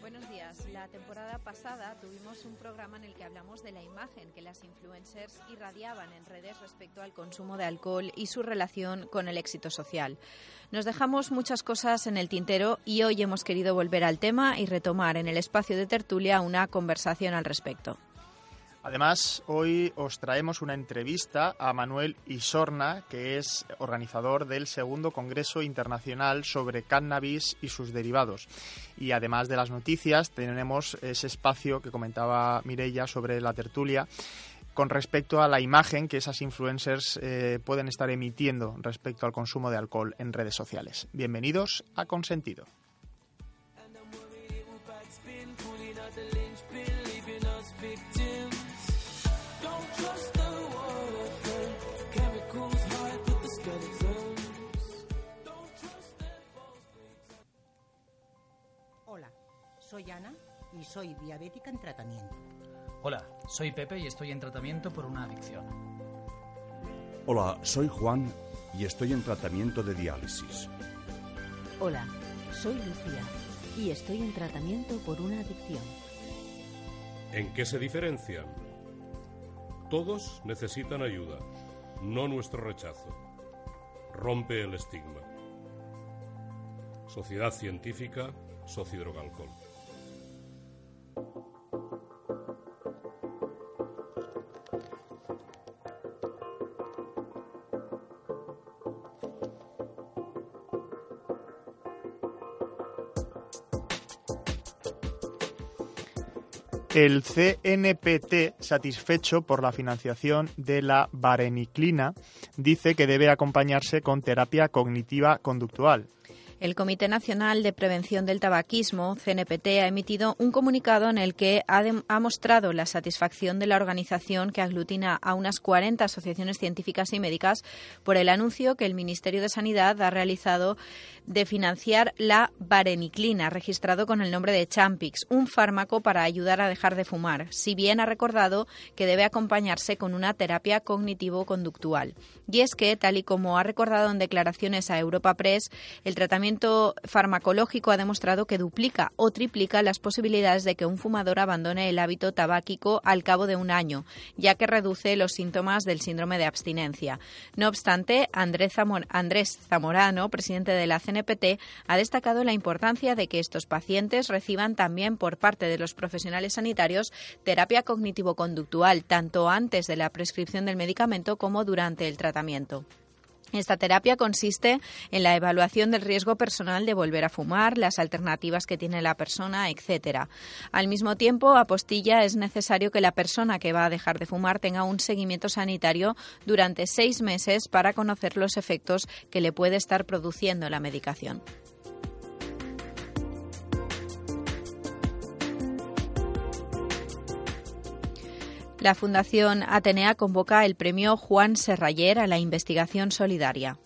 Buenos días. La temporada pasada tuvimos un programa en el que hablamos de la imagen que las influencers irradiaban en redes respecto al consumo de alcohol y su relación con el éxito social. Nos dejamos muchas cosas en el tintero y hoy hemos querido volver al tema y retomar en el espacio de tertulia una conversación al respecto. Además, hoy os traemos una entrevista a Manuel Isorna, que es organizador del segundo Congreso Internacional sobre Cannabis y sus derivados. Y además de las noticias, tenemos ese espacio que comentaba Mirella sobre la tertulia con respecto a la imagen que esas influencers eh, pueden estar emitiendo respecto al consumo de alcohol en redes sociales. Bienvenidos a Consentido. Soy Ana y soy diabética en tratamiento. Hola, soy Pepe y estoy en tratamiento por una adicción. Hola, soy Juan y estoy en tratamiento de diálisis. Hola, soy Lucía y estoy en tratamiento por una adicción. ¿En qué se diferencian? Todos necesitan ayuda, no nuestro rechazo. Rompe el estigma. Sociedad Científica Sociodrogalcohol. El CNPT, satisfecho por la financiación de la vareniclina, dice que debe acompañarse con terapia cognitiva conductual. El Comité Nacional de Prevención del Tabaquismo, CNPT, ha emitido un comunicado en el que ha, dem- ha mostrado la satisfacción de la organización que aglutina a unas 40 asociaciones científicas y médicas por el anuncio que el Ministerio de Sanidad ha realizado de financiar la vareniclina, registrado con el nombre de Champix, un fármaco para ayudar a dejar de fumar, si bien ha recordado que debe acompañarse con una terapia cognitivo-conductual. Y es que, tal y como ha recordado en declaraciones a Europa Press, el tratamiento farmacológico ha demostrado que duplica o triplica las posibilidades de que un fumador abandone el hábito tabáquico al cabo de un año, ya que reduce los síntomas del síndrome de abstinencia. No obstante, Andrés, Andrés Zamorano, presidente de la CNPT, ha destacado la importancia de que estos pacientes reciban también por parte de los profesionales sanitarios terapia cognitivo-conductual, tanto antes de la prescripción del medicamento como durante el tratamiento. Esta terapia consiste en la evaluación del riesgo personal de volver a fumar, las alternativas que tiene la persona, etcétera. Al mismo tiempo, apostilla es necesario que la persona que va a dejar de fumar tenga un seguimiento sanitario durante seis meses para conocer los efectos que le puede estar produciendo la medicación. La Fundación Atenea convoca el premio Juan Serrayer a la investigación solidaria.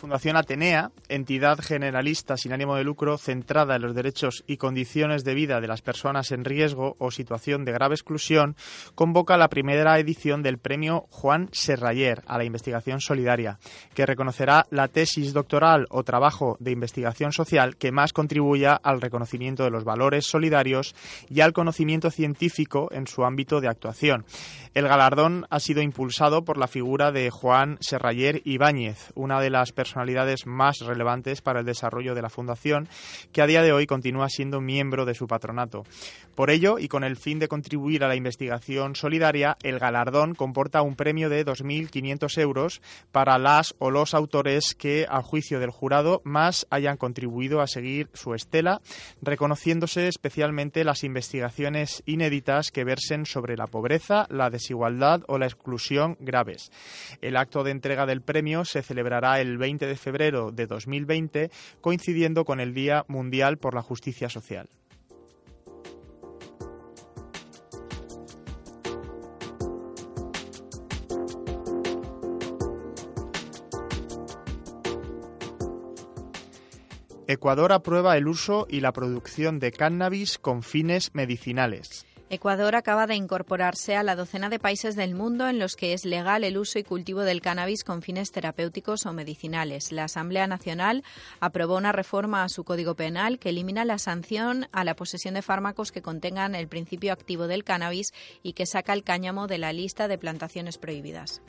Fundación Atenea, entidad generalista sin ánimo de lucro centrada en los derechos y condiciones de vida de las personas en riesgo o situación de grave exclusión, convoca la primera edición del premio Juan Serrayer a la investigación solidaria, que reconocerá la tesis doctoral o trabajo de investigación social que más contribuya al reconocimiento de los valores solidarios y al conocimiento científico en su ámbito de actuación. El galardón ha sido impulsado por la figura de Juan Serrayer Ibáñez, una de las personas personalidades más relevantes para el desarrollo de la Fundación, que a día de hoy continúa siendo miembro de su patronato. Por ello, y con el fin de contribuir a la investigación solidaria, el galardón comporta un premio de 2.500 euros para las o los autores que, a juicio del jurado, más hayan contribuido a seguir su estela, reconociéndose especialmente las investigaciones inéditas que versen sobre la pobreza, la desigualdad o la exclusión graves. El acto de entrega del premio se celebrará el 20 de febrero de 2020, coincidiendo con el Día Mundial por la Justicia Social. Ecuador aprueba el uso y la producción de cannabis con fines medicinales. Ecuador acaba de incorporarse a la docena de países del mundo en los que es legal el uso y cultivo del cannabis con fines terapéuticos o medicinales. La Asamblea Nacional aprobó una reforma a su Código Penal que elimina la sanción a la posesión de fármacos que contengan el principio activo del cannabis y que saca el cáñamo de la lista de plantaciones prohibidas.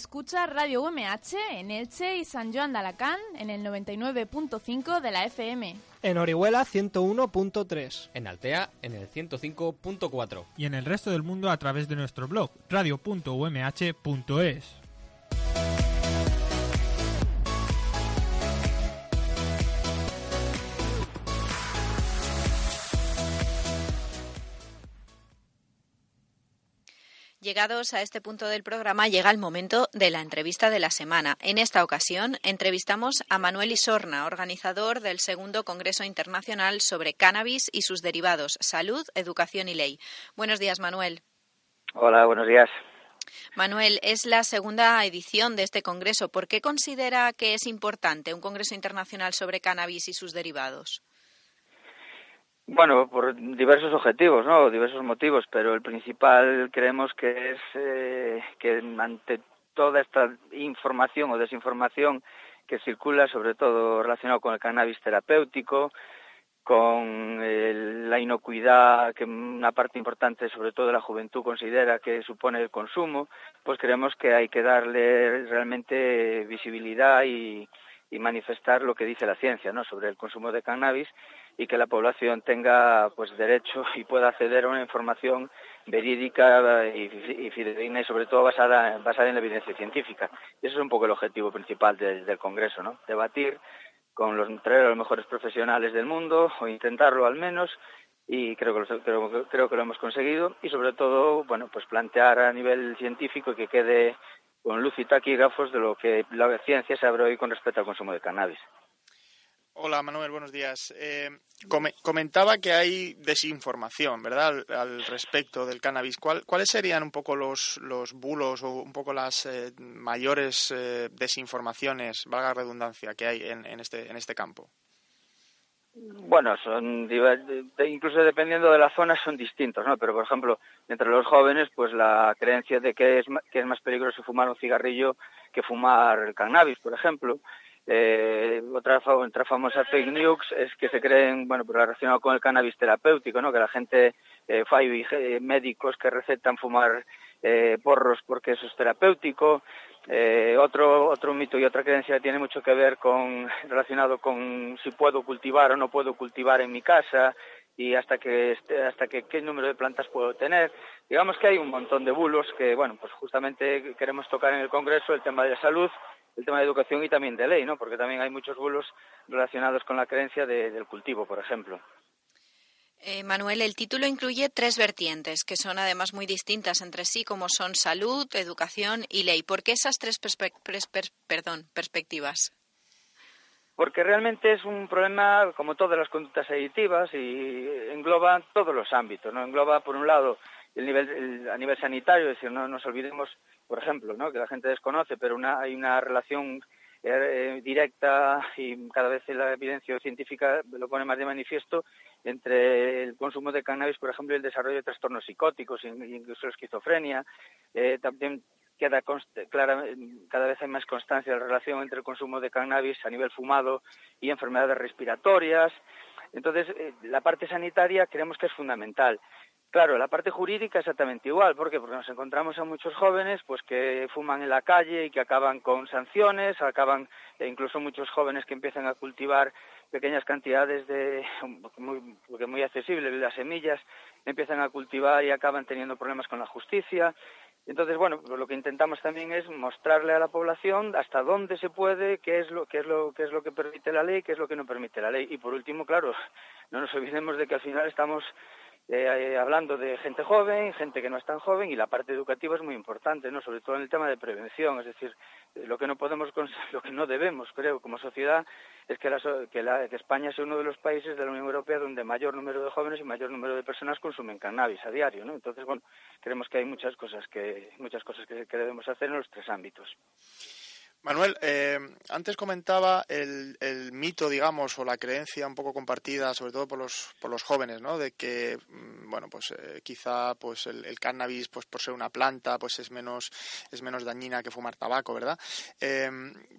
Escucha Radio UMH en Elche y San Joan de Alacant en el 99.5 de la FM. En Orihuela 101.3. En Altea en el 105.4. Y en el resto del mundo a través de nuestro blog radio.umh.es. Llegados a este punto del programa, llega el momento de la entrevista de la semana. En esta ocasión, entrevistamos a Manuel Isorna, organizador del segundo Congreso Internacional sobre Cannabis y sus derivados, Salud, Educación y Ley. Buenos días, Manuel. Hola, buenos días. Manuel, es la segunda edición de este Congreso. ¿Por qué considera que es importante un Congreso Internacional sobre Cannabis y sus derivados? Bueno, por diversos objetivos, ¿no? Diversos motivos, pero el principal creemos que es eh, que ante toda esta información o desinformación que circula, sobre todo relacionado con el cannabis terapéutico, con la inocuidad que una parte importante, sobre todo de la juventud, considera que supone el consumo, pues creemos que hay que darle realmente visibilidad y, y manifestar lo que dice la ciencia ¿no? sobre el consumo de cannabis y que la población tenga pues derecho y pueda acceder a una información verídica y, fidedigna y sobre todo basada, basada en la evidencia científica. Ese es un poco el objetivo principal del Congreso, ¿no? Debatir con los, traer a los mejores profesionales del mundo o intentarlo al menos y creo que, lo, creo, creo que lo hemos conseguido y sobre todo bueno pues plantear a nivel científico que quede con luz y taquígrafos de lo que la ciencia sabe hoy con respecto al consumo de cannabis. Hola Manuel, buenos días. Eh, comentaba que hay desinformación, ¿verdad?, al, respecto del cannabis. ¿Cuáles serían un poco los, los bulos o un poco las eh, mayores eh, desinformaciones, valga redundancia, que hay en, en, este, en este campo? Bueno, son incluso dependiendo de la zona son distintos, ¿no? Pero por ejemplo, entre los jóvenes, pues la creencia de que es que es más peligroso fumar un cigarrillo que fumar el cannabis, por ejemplo. Eh, otra, famosa fake news es que se creen, bueno, pues relacionado con el cannabis terapéutico, ¿no? Que la gente, eh, hay eh, médicos que recetan fumar eh, porros porque eso es terapéutico. Eh, otro, mito y otra creencia tiene mucho que ver con, relacionado con si puedo cultivar o no puedo cultivar en mi casa y hasta que, hasta que qué número de plantas puedo tener. Digamos que hay un montón de bulos que, bueno, pues justamente queremos tocar en el Congreso el tema de la salud, el tema de educación y también de ley, ¿no? Porque también hay muchos bulos relacionados con la creencia del cultivo, por ejemplo. Eh, Manuel, el título incluye tres vertientes que son además muy distintas entre sí, como son salud, educación y ley. ¿Por qué esas tres perdón, perspectivas? Porque realmente es un problema, como todas las conductas aditivas, y engloba todos los ámbitos. ¿no? Engloba, por un lado, el nivel, a nivel sanitario, es decir, no nos olvidemos, por ejemplo, ¿no? que la gente desconoce, pero una, hay una relación eh, directa y cada vez la evidencia científica lo pone más de manifiesto entre el consumo de cannabis, por ejemplo, y el desarrollo de trastornos psicóticos, incluso la esquizofrenia. Eh, también queda clara, cada vez hay más constancia de la relación entre el consumo de cannabis a nivel fumado y enfermedades respiratorias. Entonces, eh, la parte sanitaria creemos que es fundamental. Claro, la parte jurídica exactamente igual. ¿Por qué? Porque nos encontramos a muchos jóvenes pues que fuman en la calle y que acaban con sanciones, acaban e incluso muchos jóvenes que empiezan a cultivar pequeñas cantidades de muy, muy accesibles las semillas, empiezan a cultivar y acaban teniendo problemas con la justicia. Entonces, bueno, lo que intentamos también es mostrarle a la población hasta dónde se puede, qué es lo, qué es lo, qué es lo que permite la ley, qué es lo que no permite la ley. Y por último, claro, no nos olvidemos de que al final estamos eh, hablando de gente joven, gente que no es tan joven y la parte educativa es muy importante, no, sobre todo en el tema de prevención, es decir, eh, lo que no podemos, lo que no debemos, creo, como sociedad, es que, que, que España sea uno de los países de la Unión Europea donde mayor número de jóvenes y mayor número de personas consumen cannabis a diario, ¿no? Entonces, bueno, creemos que hay muchas cosas que muchas cosas que debemos hacer en los tres ámbitos. Manuel, eh, antes comentaba el, mito, digamos, o la creencia un poco compartida, sobre todo por los, por los jóvenes, ¿no? De que, mm, bueno, pues eh, quizá pues el, cannabis, pues por ser una planta, pues es menos, es menos dañina que fumar tabaco, ¿verdad? Eh,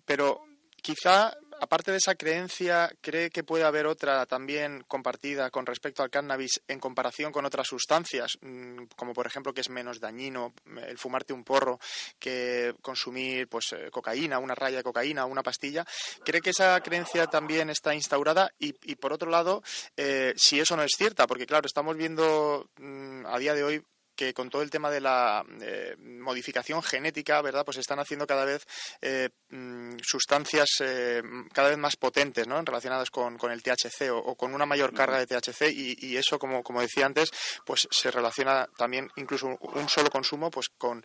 pero quizá aparte de esa creencia, ¿cree que puede haber otra también compartida con respecto al cannabis en comparación con otras sustancias, mm, como por ejemplo que es menos dañino el fumarte un porro que consumir pues eh, cocaína, una raya de cocaína, una pastilla? ¿Cree que esa creencia también está instaurada? Y, por otro lado, eh, si eso no es cierta, porque claro, estamos viendo mm, a día de hoy que con todo el tema de la eh, modificación genética, ¿verdad? Pues están haciendo cada vez eh, mm, sustancias eh, cada vez más potentes, ¿no? Relacionadas con, el THC o, con una mayor carga de THC y, eso, como, como decía antes, pues se relaciona también incluso un solo consumo pues con,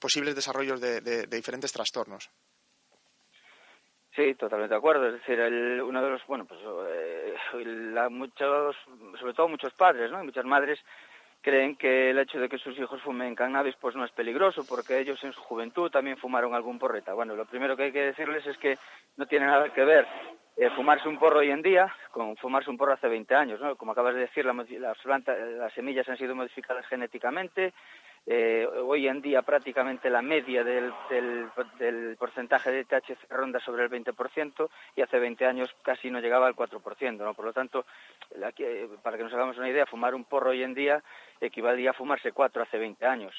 posibles desarrollos de, diferentes trastornos. Sí, totalmente de acuerdo. Es decir, uno de los, bueno, pues muchos, sobre todo muchos padres, ¿no? Y muchas madres creen que el hecho de que sus hijos fumen cannabis pues no es peligroso porque ellos en su juventud también fumaron algún porreta. Bueno, lo primero que hay que decirles es que no tiene nada que ver eh, fumarse un porro hoy en día con fumarse un porro hace 20 años, ¿no? Como acabas de decir, plantas, las semillas han sido modificadas genéticamente, eh, hoy en día prácticamente la media del, del, porcentaje de THC ronda sobre el 20% y hace 20 años casi no llegaba al 4%. ¿no? Por lo tanto, para que nos hagamos una idea, fumar un porro hoy en día equivalía a fumarse cuatro hace 20 años.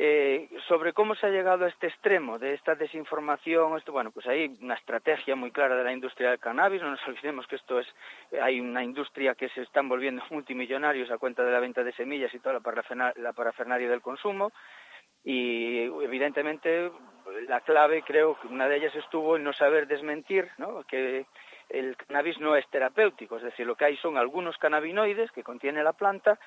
Eh, sobre cómo se ha llegado a este extremo de esta desinformación, esto, bueno, pues hay una estrategia muy clara de la industria del cannabis, no nos olvidemos que esto es, hay una industria que se están volviendo multimillonarios a cuenta de la venta de semillas y toda la, la parafernalia del consumo, y evidentemente la clave creo que una de ellas estuvo en no saber desmentir ¿no? que el cannabis no es terapéutico, es decir, lo que hay son algunos cannabinoides que contiene la planta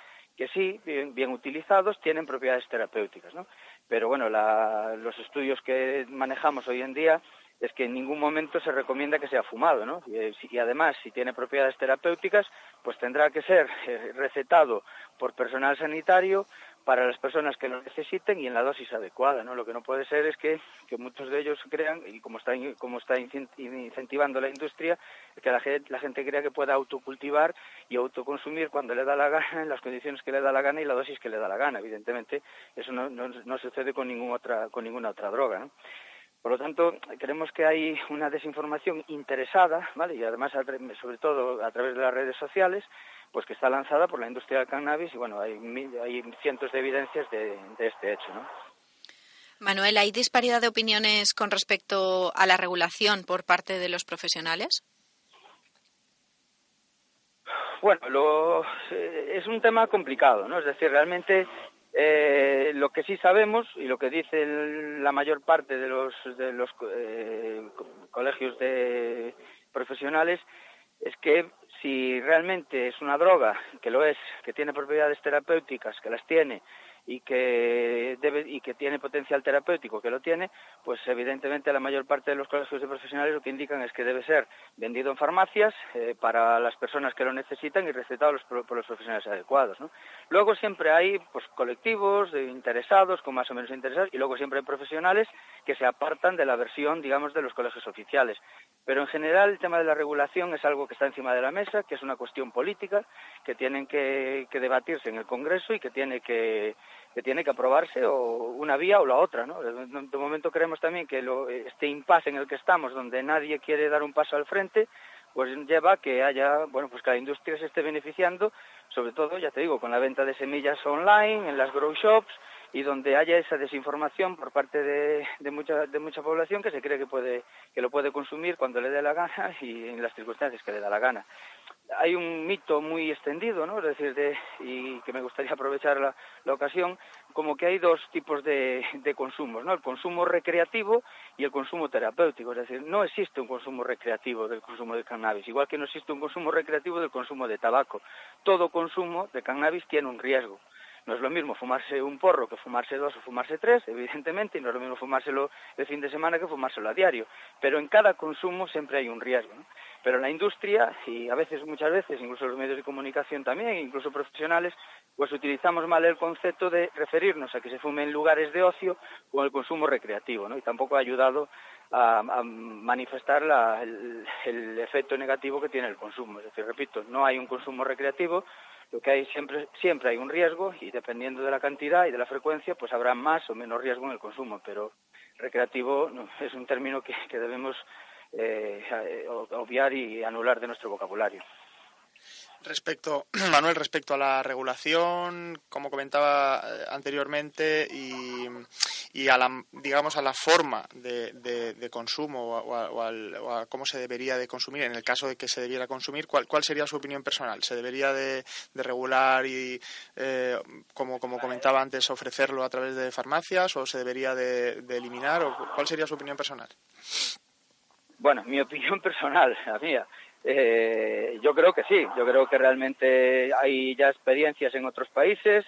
que sí, bien, utilizados, tienen propiedades terapéuticas, ¿no? Pero bueno, los estudios que manejamos hoy en día es que en ningún momento se recomienda que sea fumado, ¿no? Y, eh, y, además, si tiene propiedades terapéuticas, pues tendrá que ser eh, recetado por personal sanitario para las personas que lo necesiten y en la dosis adecuada, ¿no? Lo que no puede ser es que, muchos de ellos crean, y como está, como está incentivando la industria, que la gente, la gente crea que pueda autocultivar y autoconsumir cuando le da la gana, en las condiciones que le da la gana y la dosis que le da la gana. Evidentemente, eso no, no, no sucede con, ninguna otra, con ninguna otra droga. Por lo tanto, creemos que hay una desinformación interesada, ¿vale? Y además, sobre todo a través de las redes sociales, pues que está lanzada por la industria del cannabis y bueno, hay, hay cientos de evidencias de, este hecho, ¿no? Manuel, ¿hay disparidad de opiniones con respecto a la regulación por parte de los profesionales? Bueno, lo, eh, es un tema complicado, ¿no? Es decir, realmente eh, lo que sí sabemos y lo que dice la mayor parte de los, de los eh, colegios de profesionales es que si realmente es una droga, que lo es, que tiene propiedades terapéuticas, que las tiene, y que debe y que tiene potencial terapéutico, que lo tiene, pues evidentemente la mayor parte de los colegios de profesionales lo que indican es que debe ser vendido en farmacias eh, para las personas que lo necesitan y recetado por, los profesionales adecuados. ¿no? Luego siempre hay pues colectivos interesados, con más o menos interesados, y luego siempre hay profesionales que se apartan de la versión, digamos, de los colegios oficiales. Pero en general el tema de la regulación es algo que está encima de la mesa, que es una cuestión política, que tienen que, que debatirse en el Congreso y que tiene que que tiene que aprobarse o una vía o la otra, ¿no? De, momento creemos también que lo, este impasse en el que estamos, donde nadie quiere dar un paso al frente, pues lleva a que haya, bueno, pues que la industria se esté beneficiando, sobre todo, ya te digo, con la venta de semillas online, en las grow shops, y donde haya esa desinformación por parte de, de, mucha, de mucha población que se cree que, puede, que lo puede consumir cuando le dé la gana y en las circunstancias que le da la gana. Hay un mito muy extendido, ¿no? Es decir, de, y que me gustaría aprovechar la, la ocasión, como que hay dos tipos de, de consumos, ¿no? El consumo recreativo y el consumo terapéutico. Es decir, no existe un consumo recreativo del consumo de cannabis, igual que no existe un consumo recreativo del consumo de tabaco. Todo consumo de cannabis tiene un riesgo. No es lo mismo fumarse un porro que fumarse dos o fumarse tres, evidentemente, y no es lo mismo fumárselo el fin de semana que fumárselo a diario. Pero en cada consumo siempre hay un riesgo. ¿no? Pero la industria, y a veces, muchas veces, incluso los medios de comunicación también, incluso profesionales, pues utilizamos mal el concepto de referirnos a que se fume en lugares de ocio con el consumo recreativo, ¿no? Y tampoco ha ayudado a, a manifestar la, el, el efecto negativo que tiene el consumo. Es decir, repito, no hay un consumo recreativo, lo que hay siempre siempre hay un riesgo y dependiendo de la cantidad y de la frecuencia pues habrá más o menos riesgo en el consumo pero recreativo es un término que, debemos eh, obviar y anular de nuestro vocabulario Respecto, Manuel, respecto a la regulación, como comentaba anteriormente, y, y a la, digamos, a la forma de, de, consumo o a, al, o a, cómo se debería de consumir, en el caso de que se debiera consumir, ¿cuál, cuál sería su opinión personal? ¿Se debería de, de regular y, eh, como, como comentaba antes, ofrecerlo a través de farmacias o se debería de, de eliminar? O, ¿Cuál sería su opinión personal? Bueno, mi opinión personal, la mía. Eh, yo creo que sí, yo creo que realmente hay ya experiencias en otros países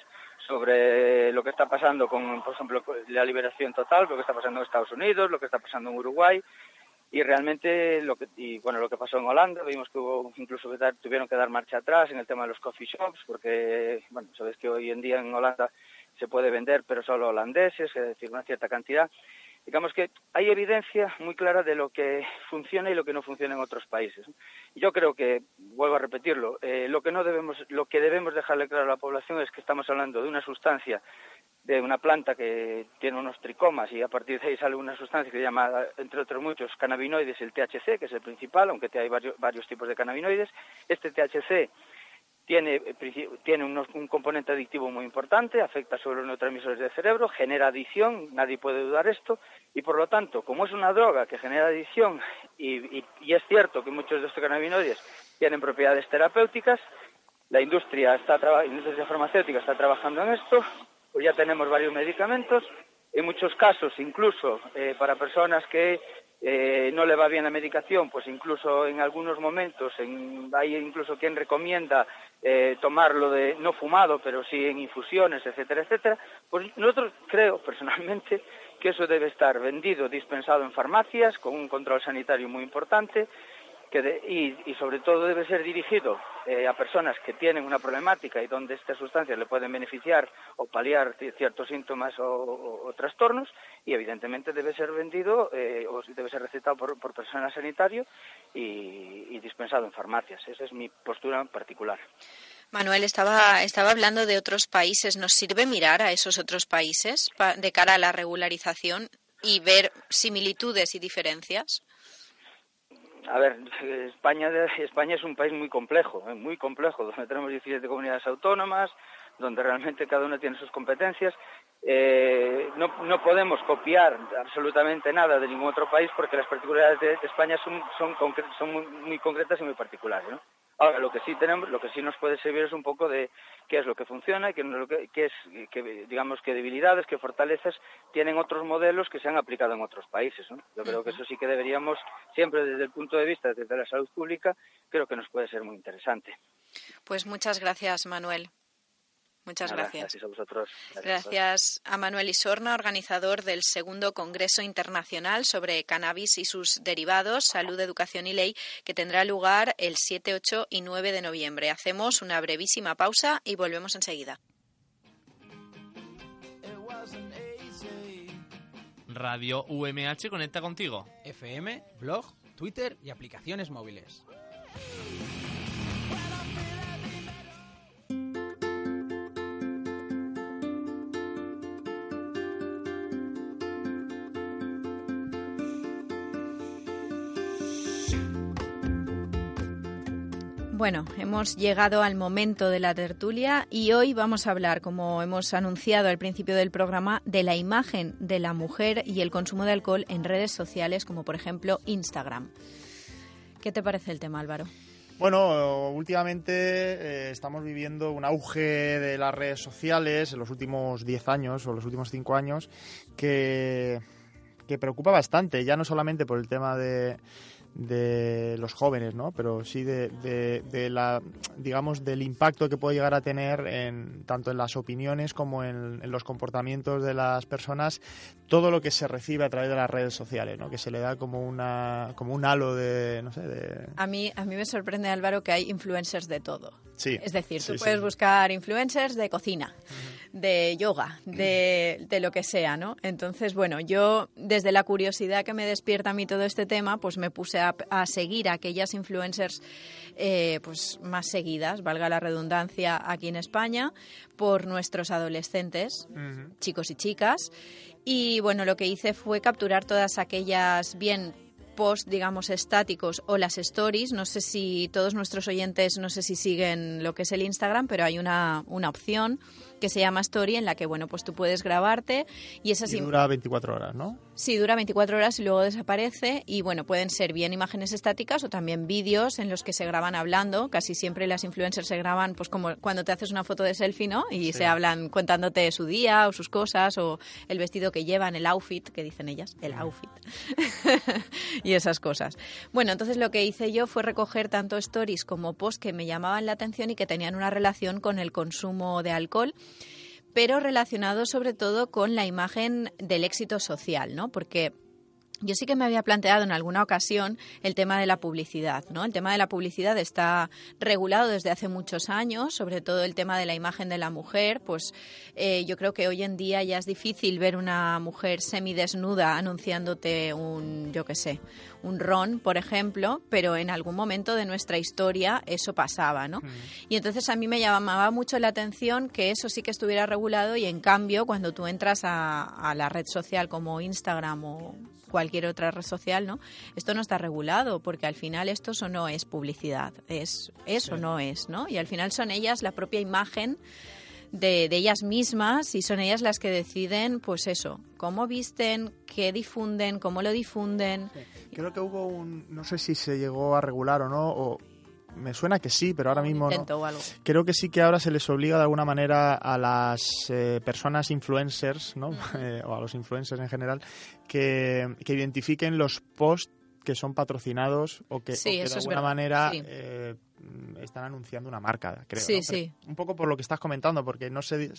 sobre lo que está pasando con, por ejemplo, la liberación total, lo que está pasando en Estados Unidos, lo que está pasando en Uruguay y realmente lo que y bueno lo que pasó en Holanda vimos que hubo incluso tuvieron que dar marcha atrás en el tema de los coffee shops porque bueno sabes que hoy en día en Holanda se puede vender pero solo holandeses es decir una cierta cantidad digamos que hay evidencia muy clara de lo que funciona y lo que no funciona en otros países. Yo creo que, vuelvo a repetirlo, eh, lo que no debemos, lo que debemos dejarle claro a la población es que estamos hablando de una sustancia de una planta que tiene unos tricomas y a partir de ahí sale una sustancia que se llama, entre otros muchos, cannabinoides, el THC, que es el principal, aunque hay varios, varios tipos de cannabinoides. Este THC tiene, tiene unos, un componente adictivo muy importante, afecta sobre los neurotransmisores del cerebro, genera adicción, nadie puede dudar esto, y por lo tanto, como es una droga que genera adicción, y, y, y es cierto que muchos de estos cannabinoides tienen propiedades terapéuticas, la industria, está la industria farmacéutica está trabajando en esto, pues ya tenemos varios medicamentos, en muchos casos incluso eh, para personas que eh, no le va bien la medicación, pues incluso en algunos momentos en, hay incluso quien recomienda eh, tomarlo de no fumado, pero sí en infusiones, etcétera, etcétera. Pues nosotros creo personalmente que eso debe estar vendido, dispensado en farmacias con un control sanitario muy importante que de, y, sobre todo debe ser dirigido eh, a personas que tienen una problemática y donde estas sustancias le pueden beneficiar o paliar ciertos síntomas o, trastornos y evidentemente debe ser vendido eh, o debe ser recetado por, por personal sanitario y, y dispensado en farmacias. Esa es mi postura en particular. Manuel, estaba, estaba hablando de otros países. ¿Nos sirve mirar a esos otros países de cara a la regularización y ver similitudes y diferencias? A ver, España, España es un país muy complejo, ¿eh? muy complejo, donde tenemos 17 comunidades autónomas, donde realmente cada una tiene sus competencias. Eh, no, no podemos copiar absolutamente nada de ningún otro país porque las particularidades de, España son, son, son muy, muy, concretas y muy particulares. ¿no? Ahora, lo que sí tenemos, lo que sí nos puede servir es un poco de qué es lo que funciona y qué, qué es, qué, digamos, qué debilidades, qué fortalezas tienen otros modelos que se han aplicado en otros países. ¿no? Yo creo que eso sí que deberíamos, siempre desde el punto de vista, desde la salud pública, creo que nos puede ser muy interesante. Pues muchas gracias, Manuel. Muchas Nada, gracias. Gracias a vosotros. Gracias, gracias a Manuel Isorna, organizador del segundo Congreso Internacional sobre Cannabis y sus derivados, Salud, Educación y Ley, que tendrá lugar el 7, 8 y 9 de noviembre. Hacemos una brevísima pausa y volvemos enseguida. Radio UMH conecta contigo. FM, blog, Twitter y aplicaciones móviles. Bueno, hemos llegado al momento de la tertulia y hoy vamos a hablar, como hemos anunciado al principio del programa, de la imagen de la mujer y el consumo de alcohol en redes sociales como por ejemplo Instagram. ¿Qué te parece el tema, Álvaro? Bueno, últimamente eh, estamos viviendo un auge de las redes sociales en los últimos 10 años o los últimos 5 años que, que preocupa bastante, ya no solamente por el tema de, de los jóvenes, ¿no? Pero sí de, de, de, la, digamos, del impacto que puede llegar a tener en, tanto en las opiniones como en, los comportamientos de las personas, todo lo que se recibe a través de las redes sociales, ¿no? Que se le da como una, como un halo de, no sé, de... A mí, a mí me sorprende, Álvaro, que hay influencers de todo. Sí. Es decir, tú Sí, puedes sí. buscar influencers de cocina, de yoga, de, de lo que sea, ¿no? Entonces, bueno, yo desde la curiosidad que me despierta a mí todo este tema, pues me puse a, a seguir a aquellas influencers eh, pues más seguidas, valga la redundancia, aquí en España, por nuestros adolescentes, chicos y chicas. Y bueno, lo que hice fue capturar todas aquellas bien post, digamos, estáticos o las stories. No sé si todos nuestros oyentes, no sé si siguen lo que es el Instagram, pero hay una, una opción que se llama Story en la que, bueno, pues tú puedes grabarte y esas Y im- dura 24 horas, ¿no? Sí, dura 24 horas y luego desaparece. Y bueno, pueden ser bien imágenes estáticas o también vídeos en los que se graban hablando. Casi siempre las influencers se graban, pues como cuando te haces una foto de selfie, ¿no? Y Sí. se hablan contándote su día o sus cosas o el vestido que llevan, el outfit, que dicen ellas, el outfit. y esas cosas. Bueno, entonces lo que hice yo fue recoger tanto stories como posts que me llamaban la atención y que tenían una relación con el consumo de alcohol pero relacionado sobre todo con la imagen del éxito social, ¿no? Porque yo sí que me había planteado en alguna ocasión el tema de la publicidad, ¿no? El tema de la publicidad está regulado desde hace muchos años, sobre todo el tema de la imagen de la mujer, pues eh, yo creo que hoy en día ya es difícil ver una mujer semidesnuda anunciándote un, yo qué sé, un ron, por ejemplo, pero en algún momento de nuestra historia eso pasaba, ¿no? Y entonces a mí me llamaba mucho la atención que eso sí que estuviera regulado y en cambio cuando tú entras a, a la red social como Instagram o cualquier otra red social, ¿no? Esto no está regulado porque al final esto eso no es publicidad, es eso Sí. no es, ¿no? Y al final son ellas la propia imagen de, de ellas mismas y son ellas las que deciden, pues eso, cómo visten, qué difunden, cómo lo difunden. Creo que hubo un, no sé si se llegó a regular o no, o me suena que sí, pero ahora mismo no. intento o algo. Creo que sí que ahora se les obliga de alguna manera a las eh, personas influencers, ¿no? Eh, o a los influencers en general, que, que identifiquen los posts que son patrocinados o que, Sí, o que eso de alguna manera sí. eh, están anunciando una marca, creo. Sí, sí. Un poco por lo que estás comentando, porque no se,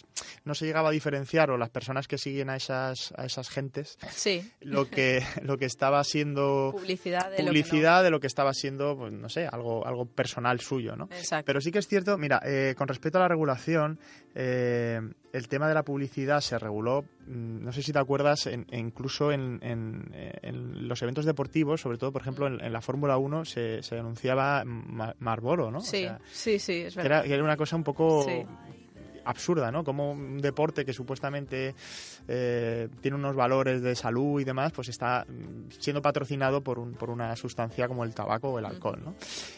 no se llegaba a diferenciar, o las personas que siguen a esas, a esas gentes, Sí. lo que, lo que estaba siendo Publicidad de lo que publicidad de lo que estaba siendo, pues no sé, algo, algo personal suyo, ¿no? Exacto. Pero sí que es cierto, mira, eh, con respecto a la regulación, eh, el tema de la publicidad se reguló, mm, no sé si te acuerdas, en- e incluso en, en- en los eventos deportivos, sobre todo, por ejemplo, en, en la Fórmula 1 se, se anunciaba Ma- Marlboro, ¿no? O Sí, sea, sí, sí, es verdad. era, que era una cosa un poco Sí. absurda, ¿no? Como un deporte que supuestamente eh, tiene unos valores de salud y demás, pues está mm, siendo patrocinado por, un, por una sustancia como el tabaco o el alcohol, ¿no?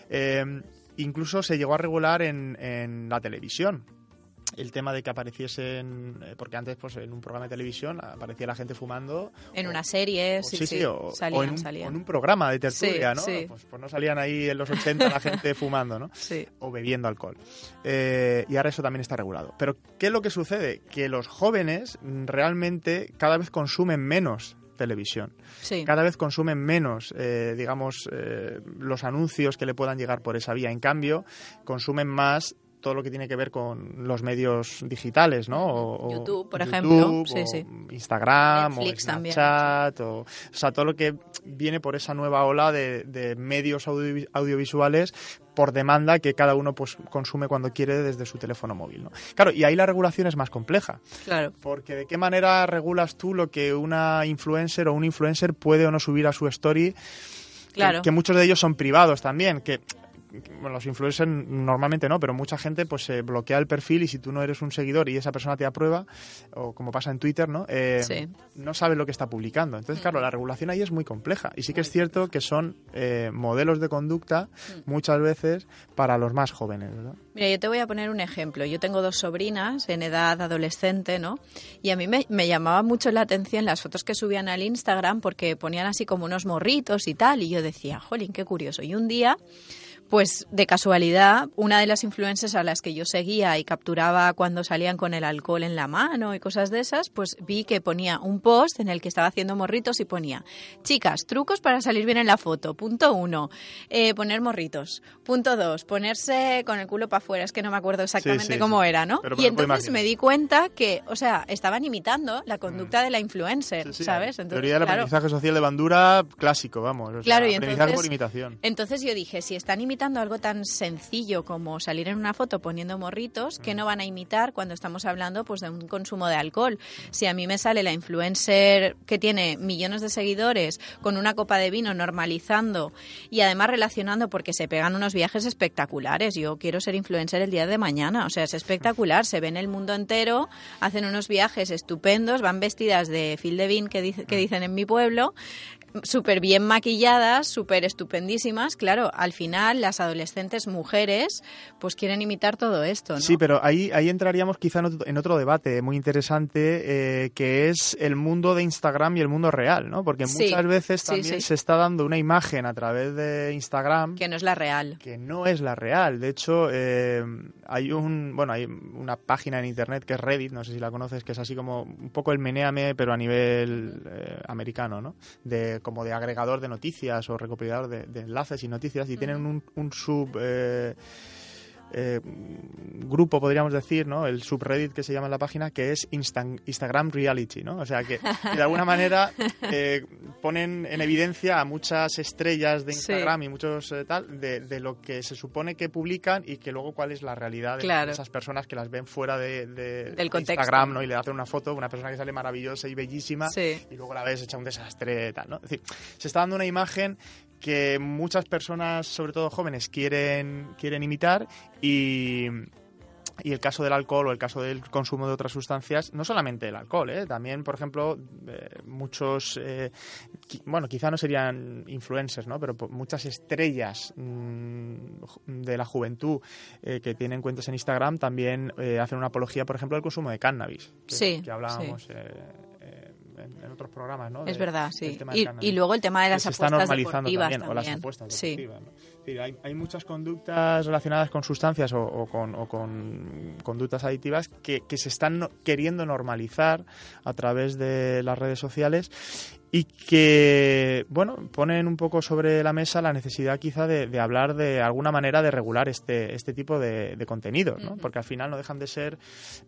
Eh, incluso se llegó a regular en, en la televisión el tema de que apareciesen, eh, porque antes pues en un programa de televisión aparecía la gente fumando En una serie, o- sí, sí, o, salían, o en, un, salían. en un programa de tertulia, Sí, ¿no? Pues, pues no salían ahí en los 80 la gente fumando, ¿no? Sí. O bebiendo alcohol. Eh, y ahora eso también está regulado. Pero, ¿qué es lo que sucede? Que los jóvenes realmente cada vez consumen menos televisión. Sí. Cada vez consumen menos, eh, digamos, eh, los anuncios que le puedan llegar por esa vía. En cambio, consumen más todo lo que tiene que ver con los medios digitales, ¿no? O- YouTube, por YouTube, ejemplo. Sí, o sí. Instagram, Netflix o Snapchat, o, o sea, todo lo que viene por esa nueva ola de, de medios audio- audiovisuales por demanda que cada uno pues consume cuando quiere desde su teléfono móvil, ¿no? Claro, y ahí la regulación es más compleja. Claro. Porque de qué manera regulas tú lo que una influencer o un influencer puede o no subir a su story, que- Claro. que, muchos de ellos son privados también, que bueno, los influencers normalmente no, pero mucha gente pues se bloquea el perfil y si tú no eres un seguidor y esa persona te aprueba, o como pasa en Twitter, ¿no? Eh, Sí. No sabes lo que está publicando. Entonces, claro, la regulación ahí es muy compleja. Y sí que es cierto que son eh, modelos de conducta muchas veces para los más jóvenes, ¿verdad? Mira, yo te voy a poner un ejemplo. Yo tengo dos sobrinas en edad adolescente, ¿no? Y a mí me, me llamaba mucho la atención las fotos que subían al Instagram porque ponían así como unos morritos y tal. Y yo decía, jolín, qué curioso. Y un día, pues de casualidad, una de las influencers a las que yo seguía y capturaba cuando salían con el alcohol en la mano y cosas de esas, pues vi que ponía un post en el que estaba haciendo morritos y ponía, chicas, trucos para salir bien en la foto. Punto uno, eh, poner morritos. Punto dos, ponerse con el culo para afuera. Es que no me acuerdo exactamente sí, cómo sí. era, ¿no? Pero y entonces me di cuenta que, o sea, estaban imitando la conducta de la influencer, ¿sabes? Entonces, Teoría del claro, aprendizaje social de Bandura clásico, vamos. o sea, Claro, y aprendizaje entonces- por imitación. Entonces yo dije, si están imitando algo tan sencillo como salir en una foto poniendo morritos, ¿qué no van a imitar cuando estamos hablando pues de un consumo de alcohol? Si a mí me sale la influencer que tiene millones de seguidores con una copa de vino normalizando y además relacionando porque se pegan unos viajes espectaculares. Yo quiero ser influencer el día de mañana, o sea, es espectacular, se ven el mundo entero, hacen unos viajes estupendos, van vestidas de Devin que, dice- que dicen en mi pueblo, súper bien maquilladas, súper estupendísimas. Claro, al final las adolescentes mujeres pues quieren imitar todo esto, ¿no? Sí, pero ahí, ahí entraríamos quizá en otro, debate muy interesante, eh, que es el mundo de Instagram y el mundo real, ¿no? Porque Sí, muchas veces sí, también sí. se está dando una imagen a través de Instagram Que no es la real. que no es la real. De hecho, eh, hay un bueno hay una página en internet que es Reddit, no sé si la conoces, que es así como un poco el meneame, pero a nivel eh, americano, ¿no? De como de agregador de noticias o recopilador de, de enlaces y noticias y tienen un, un sub eh, eh, grupo, podríamos decir, ¿no? El subreddit que se llama en la página, que es Instan- Instagram Reality, ¿no? O sea, que, de alguna manera eh, ponen en evidencia a muchas estrellas de Sí. Instagram y muchos eh, tal, de, de lo que se supone que publican y que luego cuál es la realidad de Claro. esas personas que las ven fuera de, de- Del de contexto. Instagram, ¿no? Y le hacen una foto, una persona que sale maravillosa y bellísima, Sí. y luego la ves hecha un desastre, tal, ¿no? Es decir, se está dando una imagen que muchas personas, sobre todo jóvenes, quieren, quieren imitar y, y el caso del alcohol o el caso del consumo de otras sustancias, no solamente el alcohol, ¿eh? también, por ejemplo, eh, muchos, eh, qui- bueno, quizá no serían influencers, ¿no? pero muchas estrellas mm, ju- de la juventud eh, que tienen cuentas en Instagram también eh, hacen una apología, por ejemplo, del consumo de cannabis, que, Sí, que hablábamos eh, en, otros programas, ¿no? Es De- verdad, del sí. Y, y luego el tema de las se está apuestas normalizando deportivas también, o las apuestas Sí. deportivas, ¿no? Decir, hay, hay muchas conductas relacionadas con sustancias o, o con, o con conductas adictivas que, que se están queriendo normalizar a través de las redes sociales y que, bueno, ponen un poco sobre la mesa la necesidad quizá de, de hablar de alguna manera de regular este, este tipo de, de contenidos, ¿no? Porque al final no dejan de ser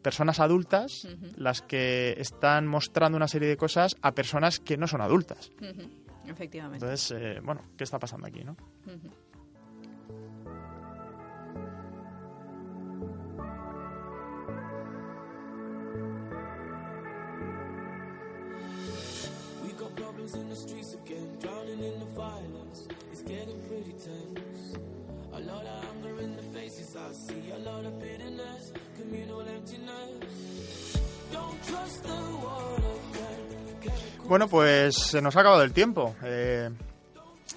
personas adultas las que están mostrando una serie de cosas a personas que no son adultas. Efectivamente. Entonces, eh, bueno, ¿qué está pasando aquí, no? Getting pretty tense. A lot of anger in the faces I see, a lot of bitterness. Bueno, pues se nos ha acabado el tiempo. Eh,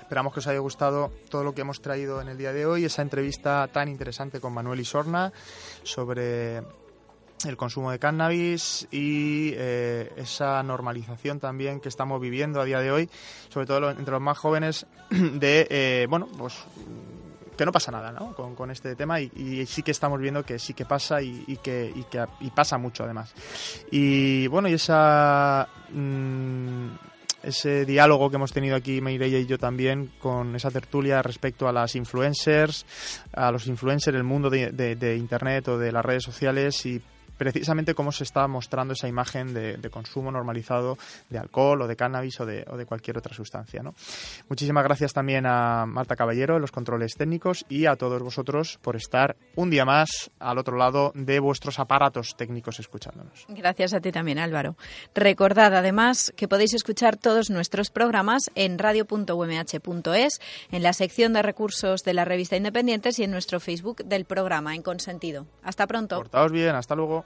esperamos que os haya gustado todo lo que hemos traído en el día de hoy, esa entrevista tan interesante con Manuel Isorna sobre el consumo de cannabis y eh, esa normalización también que estamos viviendo a día de hoy, sobre todo entre los más jóvenes, de, eh, bueno, pues que no pasa nada ¿no? con, este tema y, sí que estamos viendo que sí que pasa y, que, y pasa mucho además. Y bueno, y esa mm, ese diálogo que hemos tenido aquí Mireia y yo también con esa tertulia respecto a las influencers, a los influencers, el mundo de internet o de las redes sociales y precisamente cómo se está mostrando esa imagen de, consumo normalizado de alcohol o de cannabis o de, cualquier otra sustancia. ¿no? Muchísimas gracias también a Marta Caballero en los controles técnicos y a todos vosotros por estar un día más al otro lado de vuestros aparatos técnicos escuchándonos. Gracias a ti también, Álvaro. Recordad además que podéis escuchar todos nuestros programas en radio.umh.es, en la sección de recursos de la revista Independientes y en nuestro Facebook del programa En Consentido. Hasta pronto. Portaos bien, hasta luego.